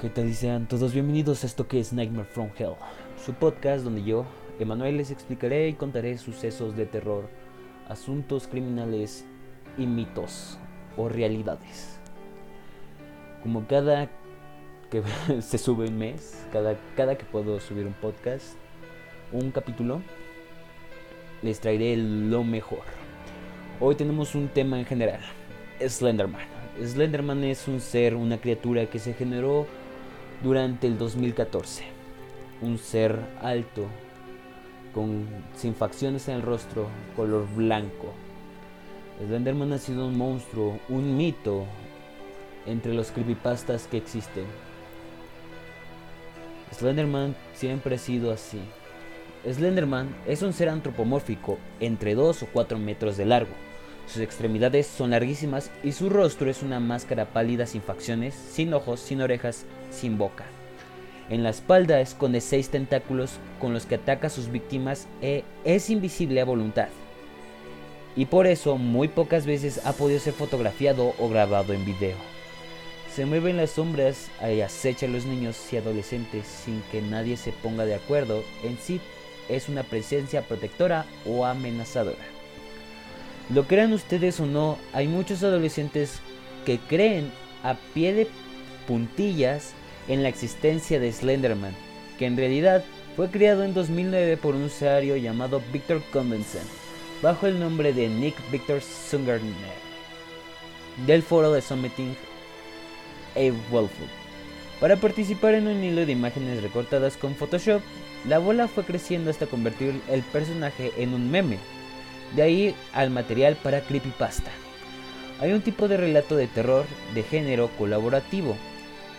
¿Qué tal? Sean todos bienvenidos a esto que es Nightmare from Hell, su podcast donde yo, Emanuel, les explicaré y contaré sucesos de terror, asuntos criminales y mitos o realidades. Como cada que se sube un mes, cada, cada que puedo subir un podcast, un capítulo, les traeré lo mejor. Hoy tenemos un tema en general, Slenderman. Slenderman es un ser, una criatura que se generó durante el 2014. Un ser alto, con, sin facciones en el rostro, color blanco. Slenderman ha sido un monstruo, un mito entre los creepypastas que existen. Slenderman siempre ha sido así. Slenderman es un ser antropomórfico entre 2 o 4 metros de largo. Sus extremidades son larguísimas y su rostro es una máscara pálida sin facciones, sin ojos, sin orejas, sin boca. En la espalda esconde seis tentáculos con los que ataca a sus víctimas e es invisible a voluntad. Y por eso muy pocas veces ha podido ser fotografiado o grabado en video. Se mueve en las sombras y acecha a los niños y adolescentes sin que nadie se ponga de acuerdo en si es una presencia protectora o amenazadora. Lo crean ustedes o no, hay muchos adolescentes que creen a pie de puntillas en la existencia de Slenderman, que en realidad fue creado en 2009 por un usuario llamado Victor Condensen, bajo el nombre de Nick Victor Sungarner, del foro de Summiting a Wolfwood. Para participar en un hilo de imágenes recortadas con Photoshop, la bola fue creciendo hasta convertir el personaje en un meme, de ahí al material para creepypasta. Hay un tipo de relato de terror de género colaborativo,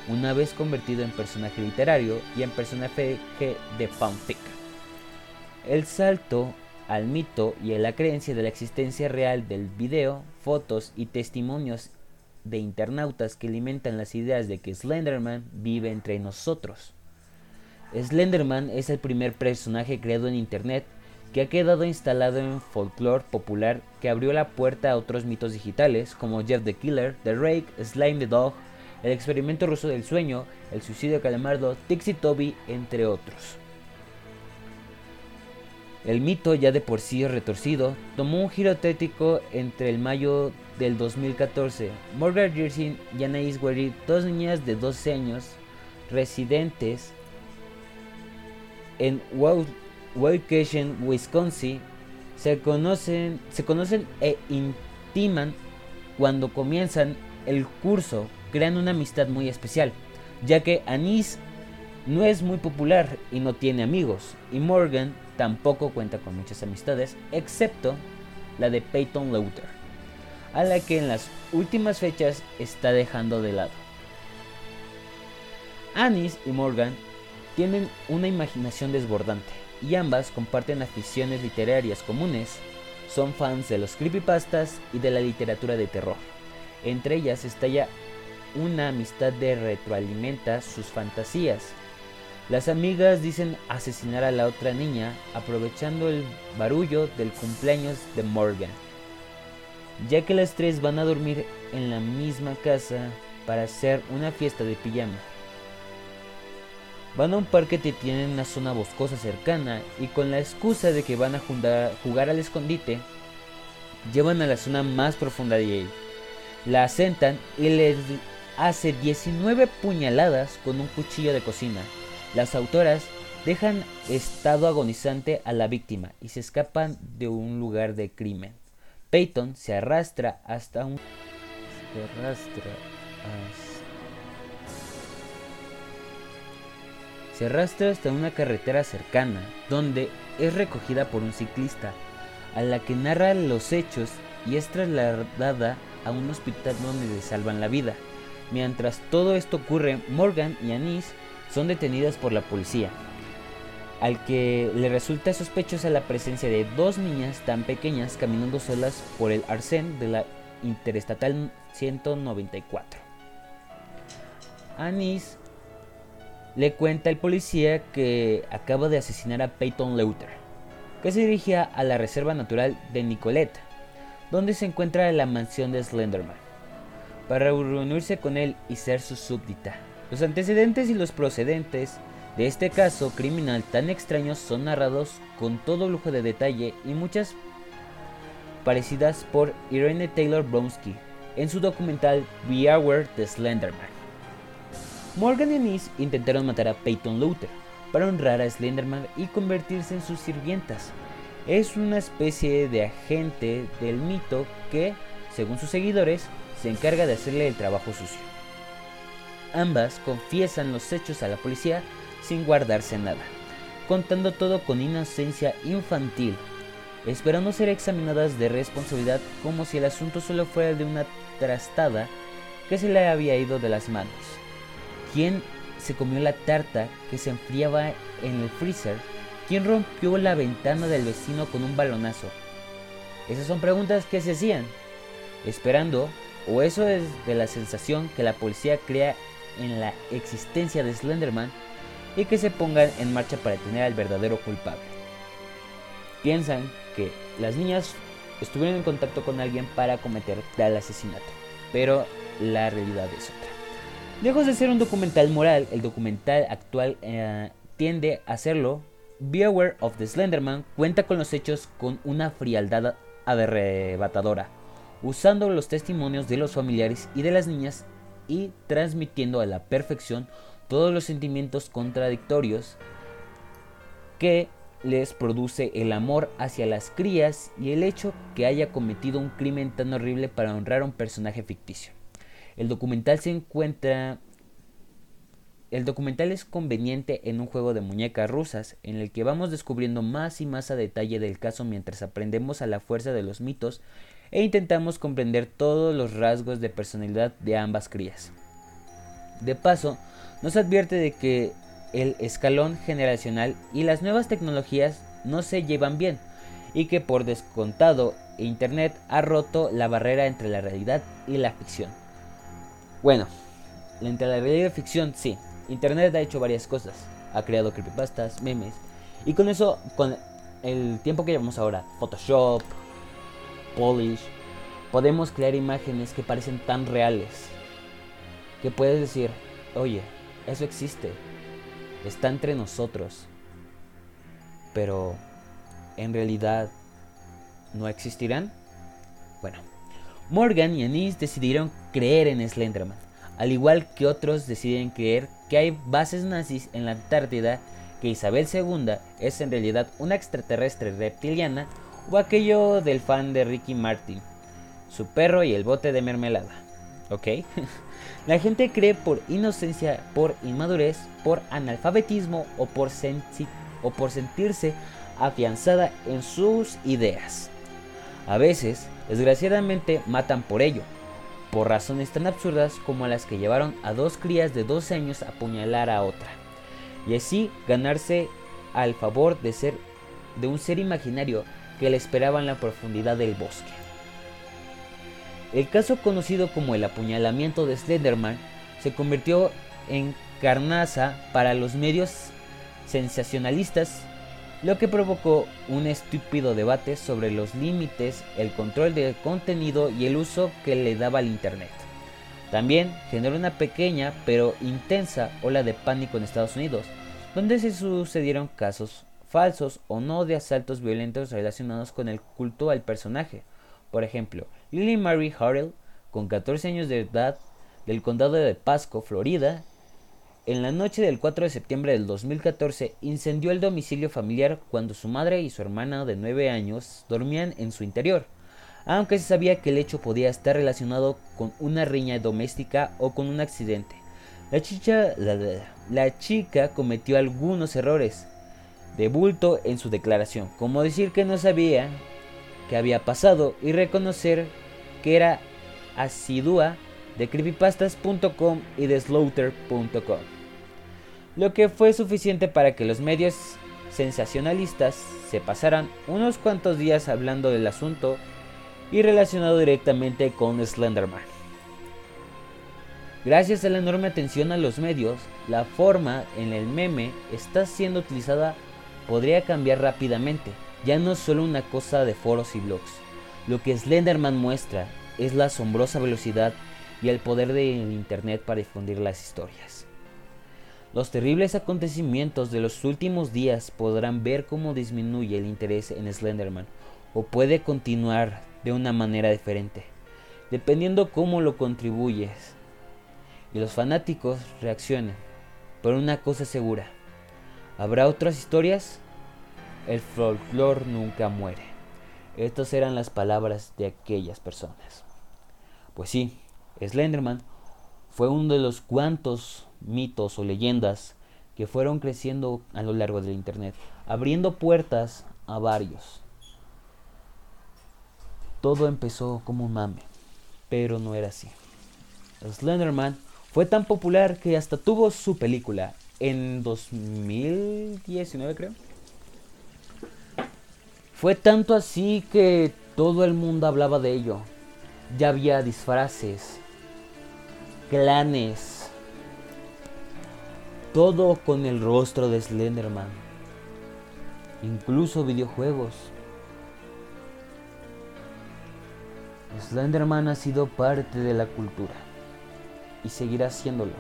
una vez convertido en personaje literario y en personaje de fanfic. El salto al mito y a la creencia de la existencia real del video, fotos y testimonios de internautas que alimentan las ideas de que Slenderman vive entre nosotros. Slenderman es el primer personaje creado en Internet que ha quedado instalado en folclore popular que abrió la puerta a otros mitos digitales como Jeff the Killer, The Rake, Slime the Dog, el experimento ruso del sueño, el suicidio Calamardo, Tixi Toby, entre otros. El mito, ya de por sí retorcido, tomó un giro tétrico entre el mayo del 2014. Morgan Jersin y Anais Guerri, dos niñas de 12 años, residentes en Waukesha, Wisconsin, se conocen, se conocen e intiman cuando comienzan el curso, crean una amistad muy especial, ya que Anise no es muy popular y no tiene amigos, y Morgan tampoco cuenta con muchas amistades, excepto la de Peyton Luther, a la que en las últimas fechas está dejando de lado. Anis y Morgan tienen una imaginación desbordante y ambas comparten aficiones literarias comunes. Son fans de los creepypastas y de la literatura de terror. Entre ellas estalla una amistad de retroalimenta sus fantasías. Las amigas dicen asesinar a la otra niña aprovechando el barullo del cumpleaños de Morgan, ya que las tres van a dormir en la misma casa para hacer una fiesta de pijama. Van a un parque que tiene una zona boscosa cercana y con la excusa de que van a jugar al escondite, llevan a la zona más profunda de ahí. La asentan y les hace 19 puñaladas con un cuchillo de cocina. Las autoras dejan estado agonizante a la víctima y se escapan de un lugar de crimen. Peyton se arrastra hasta un... Se arrastra hasta se arrastra hasta una carretera cercana, donde es recogida por un ciclista, a la que narra los hechos y es trasladada a un hospital donde le salvan la vida. Mientras todo esto ocurre, Morgan y Anise son detenidas por la policía, al que le resulta sospechosa la presencia de dos niñas tan pequeñas caminando solas por el arcén de la Interestatal 194. Anise le cuenta al policía que acaba de asesinar a Peyton Luther, que se dirigía a la reserva natural de Nicolette, donde se encuentra la mansión de Slenderman, para reunirse con él y ser su súbdita. Los antecedentes y los procedentes de este caso criminal tan extraño son narrados con todo lujo de detalle y muchas parecidas por Irene Taylor Bronsky en su documental Beware the Slenderman. Morgan y Anise intentaron matar a Peyton Luther para honrar a Slenderman y convertirse en sus sirvientas. Es una especie de agente del mito que, según sus seguidores, se encarga de hacerle el trabajo sucio. Ambas confiesan los hechos a la policía sin guardarse nada, contando todo con inocencia infantil, esperando ser examinadas de responsabilidad como si el asunto solo fuera de una trastada que se le había ido de las manos. ¿Quién se comió la tarta que se enfriaba en el freezer? ¿Quién rompió la ventana del vecino con un balonazo? Esas son preguntas que se hacían, esperando, o eso es de la sensación que la policía crea en la existencia de Slenderman y que se pongan en marcha para detener al verdadero culpable. Piensan que las niñas estuvieron en contacto con alguien para cometer tal asesinato, pero la realidad es otra. Lejos de ser un documental moral, el documental actual eh, tiende a hacerlo. Beware of the Slenderman cuenta con los hechos con una frialdad arrebatadora, usando los testimonios de los familiares y de las niñas y transmitiendo a la perfección todos los sentimientos contradictorios que les produce el amor hacia las crías y el hecho que haya cometido un crimen tan horrible para honrar a un personaje ficticio. El documental se encuentra... El documental es conveniente en un juego de muñecas rusas en el que vamos descubriendo más y más a detalle del caso mientras aprendemos a la fuerza de los mitos e intentamos comprender todos los rasgos de personalidad de ambas crías. De paso, nos advierte de que el escalón generacional y las nuevas tecnologías no se llevan bien y que por descontado Internet ha roto la barrera entre la realidad y la ficción. Bueno, entre la realidad y la ficción, sí. Internet ha hecho varias cosas. Ha creado creepypastas, memes. Y con eso, con el tiempo que llevamos ahora, Photoshop, Polish, podemos crear imágenes que parecen tan reales. Que puedes decir, oye, eso existe. Está entre nosotros. Pero, ¿en realidad no existirán? Bueno, Morgan y Anise decidieron creer en Slenderman, al igual que otros deciden creer que hay bases nazis en la Antártida, que Isabel II es en realidad una extraterrestre reptiliana o aquello del fan de Ricky Martin, su perro y el bote de mermelada. ¿Ok? la gente cree por inocencia, por inmadurez, por analfabetismo o por sentirse afianzada en sus ideas. A veces Desgraciadamente matan por ello, por razones tan absurdas como las que llevaron a dos crías de 12 años a apuñalar a otra, y así ganarse al favor de ser de un ser imaginario que le esperaba en la profundidad del bosque. El caso conocido como el apuñalamiento de Slenderman se convirtió en carnaza para los medios sensacionalistas lo que provocó un estúpido debate sobre los límites, el control del contenido y el uso que le daba al Internet. También generó una pequeña pero intensa ola de pánico en Estados Unidos, donde se sucedieron casos falsos o no de asaltos violentos relacionados con el culto al personaje. Por ejemplo, Lily Marie Harrell, con 14 años de edad, del condado de Pasco, Florida, en la noche del 4 de septiembre del 2014 incendió el domicilio familiar cuando su madre y su hermana de 9 años dormían en su interior, aunque se sabía que el hecho podía estar relacionado con una riña doméstica o con un accidente. La, chicha, la, chica cometió algunos errores de bulto en su declaración, como decir que no sabía qué había pasado y reconocer que era asidua de creepypastas.com y de slaughter.com lo que fue suficiente para que los medios sensacionalistas se pasaran unos cuantos días hablando del asunto y relacionado directamente con Slenderman. Gracias a la enorme atención a los medios, la forma en el meme está siendo utilizada podría cambiar rápidamente, ya no es solo una cosa de foros y blogs. Lo que Slenderman muestra es la asombrosa velocidad y el poder del Internet para difundir las historias. Los terribles acontecimientos de los últimos días podrán ver cómo disminuye el interés en Slenderman o puede continuar de una manera diferente, dependiendo cómo lo contribuyes y los fanáticos reaccionen. Pero una cosa segura, ¿habrá otras historias? El folclore nunca muere. Estas eran las palabras de aquellas personas. Pues sí, Slenderman fue uno de los cuantos mitos o leyendas que fueron creciendo a lo largo del Internet, abriendo puertas a varios. Todo empezó como un mame, pero no era así. Slenderman fue tan popular que hasta tuvo su película en 2019 creo. Fue tanto así que todo el mundo hablaba de ello. Ya había disfraces, clanes, todo con el rostro de Slenderman. Incluso videojuegos. Slenderman ha sido parte de la cultura y seguirá haciéndolo.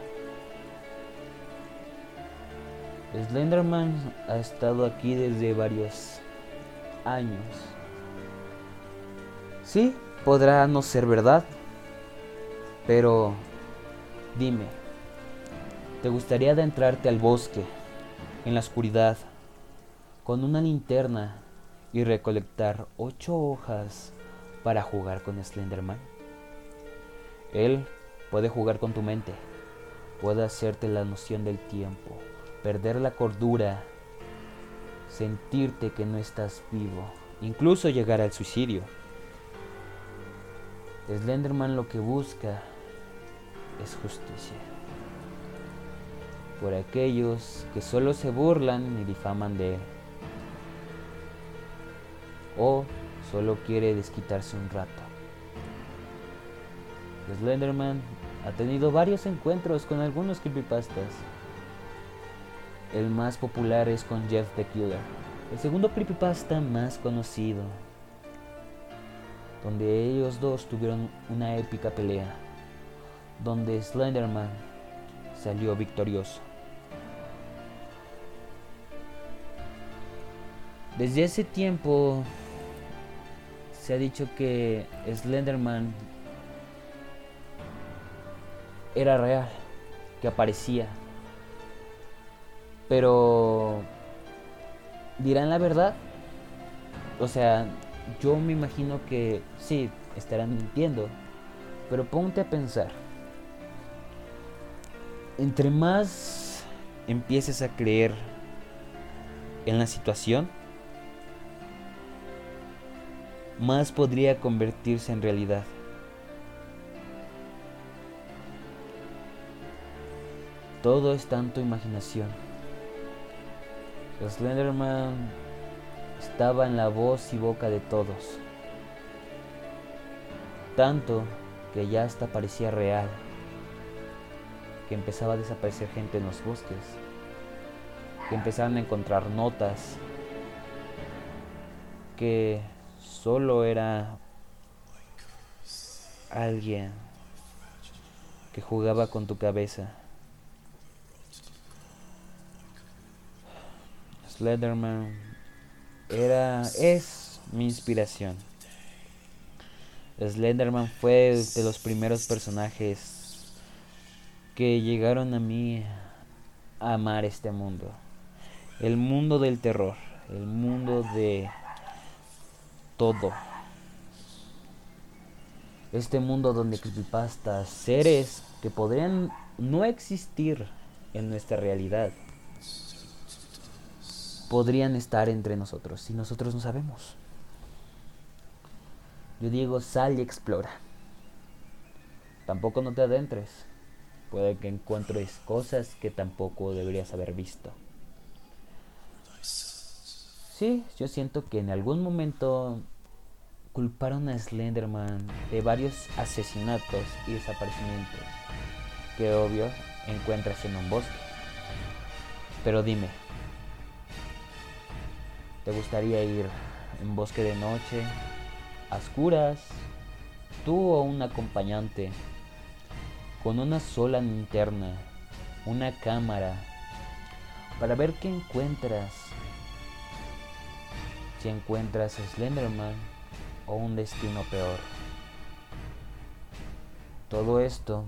Slenderman ha estado aquí desde varios años. Sí, podrá no ser verdad, pero dime, ¿te gustaría adentrarte al bosque, en la oscuridad, con una linterna y recolectar ocho hojas para jugar con Slenderman? Él puede jugar con tu mente, puede hacerte la noción del tiempo, perder la cordura, sentirte que no estás vivo, incluso llegar al suicidio. Slenderman lo que busca es justicia. Por aquellos que solo se burlan y difaman de él. O solo quiere desquitarse un rato. Slenderman ha tenido varios encuentros con algunos creepypastas. El más popular es con Jeff the Killer, el segundo creepypasta más conocido, donde ellos dos tuvieron una épica pelea, donde Slenderman salió victorioso. Desde ese tiempo se ha dicho que Slenderman era real, que aparecía. Pero dirán la verdad. O sea, yo me imagino que sí, estarán mintiendo. Pero ponte a pensar. Entre más empieces a creer en la situación, más podría convertirse en realidad. Todo es tanto imaginación. Slenderman estaba en la voz y boca de todos. Tanto que ya hasta parecía real. Que empezaba a desaparecer gente en los bosques. Que empezaron a encontrar notas. Que solo era alguien que jugaba con tu cabeza. Slenderman era es mi inspiración. Slenderman fue de los primeros personajes que llegaron a mí a amar este mundo. El mundo del terror, el mundo de todo. Este mundo donde creepypastas, seres que podrían no existir en nuestra realidad, podrían estar entre nosotros si nosotros no sabemos. Yo digo, sal y explora. Tampoco no te adentres. Puede que encuentres cosas que tampoco deberías haber visto. Sí, yo siento que en algún momento culparon a Slenderman de varios asesinatos y desaparecimientos que obvio encuentras en un bosque. Pero dime, ¿te gustaría ir en bosque de noche, a tú o un acompañante, con una sola linterna, una cámara para ver qué encuentras. Si encuentras a Slenderman o un destino peor. Todo esto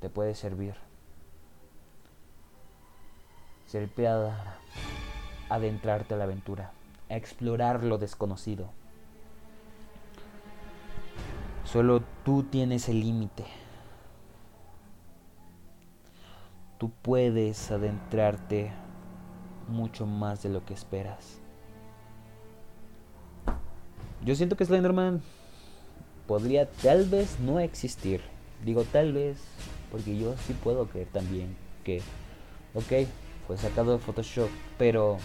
te puede servir. Servir a adentrarte a la aventura, a explorar lo desconocido. Solo tú tienes el límite. Tú puedes adentrarte mucho más de lo que esperas. Yo siento que Slenderman podría tal vez no existir. Digo tal vez porque yo sí puedo creer también que, ok, fue sacado de Photoshop, pero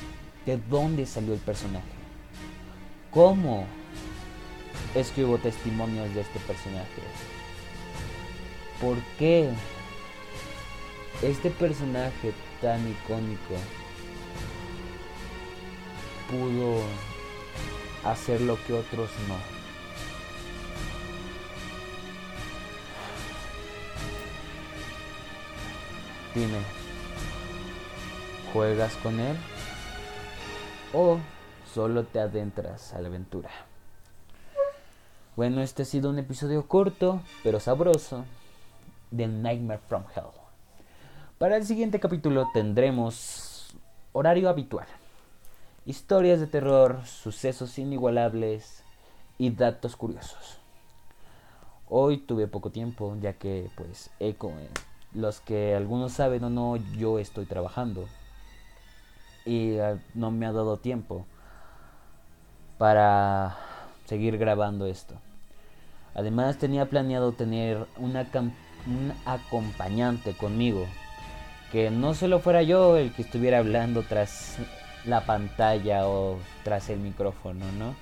¿de dónde salió el personaje? ¿Cómo es que hubo testimonios de este personaje? ¿Por qué este personaje tan icónico pudo hacer lo que otros no? Dime, ¿juegas con él? ¿O solo te adentras a la aventura? Bueno, este ha sido un episodio corto, pero sabroso, de Nightmare from Hell. Para el siguiente capítulo tendremos horario habitual, historias de terror, sucesos inigualables y datos curiosos. Hoy tuve poco tiempo, ya que pues eco, los que algunos saben o no, yo estoy trabajando y ah, no me ha dado tiempo para seguir grabando esto. Además tenía planeado tener una un acompañante conmigo que no solo fuera yo el que estuviera hablando tras la pantalla o tras el micrófono, ¿no?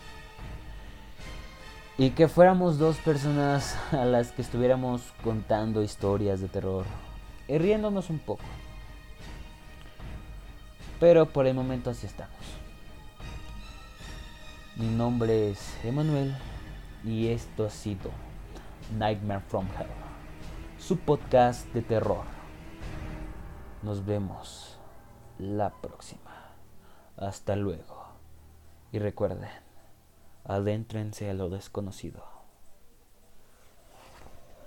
Y que fuéramos dos personas a las que estuviéramos contando historias de terror y riéndonos un poco. Pero por el momento así estamos. Mi nombre es Emanuel y esto ha sido Nightmare from Hell, su podcast de terror. Nos vemos la próxima. Hasta luego. Y recuerden, adéntrense a lo desconocido.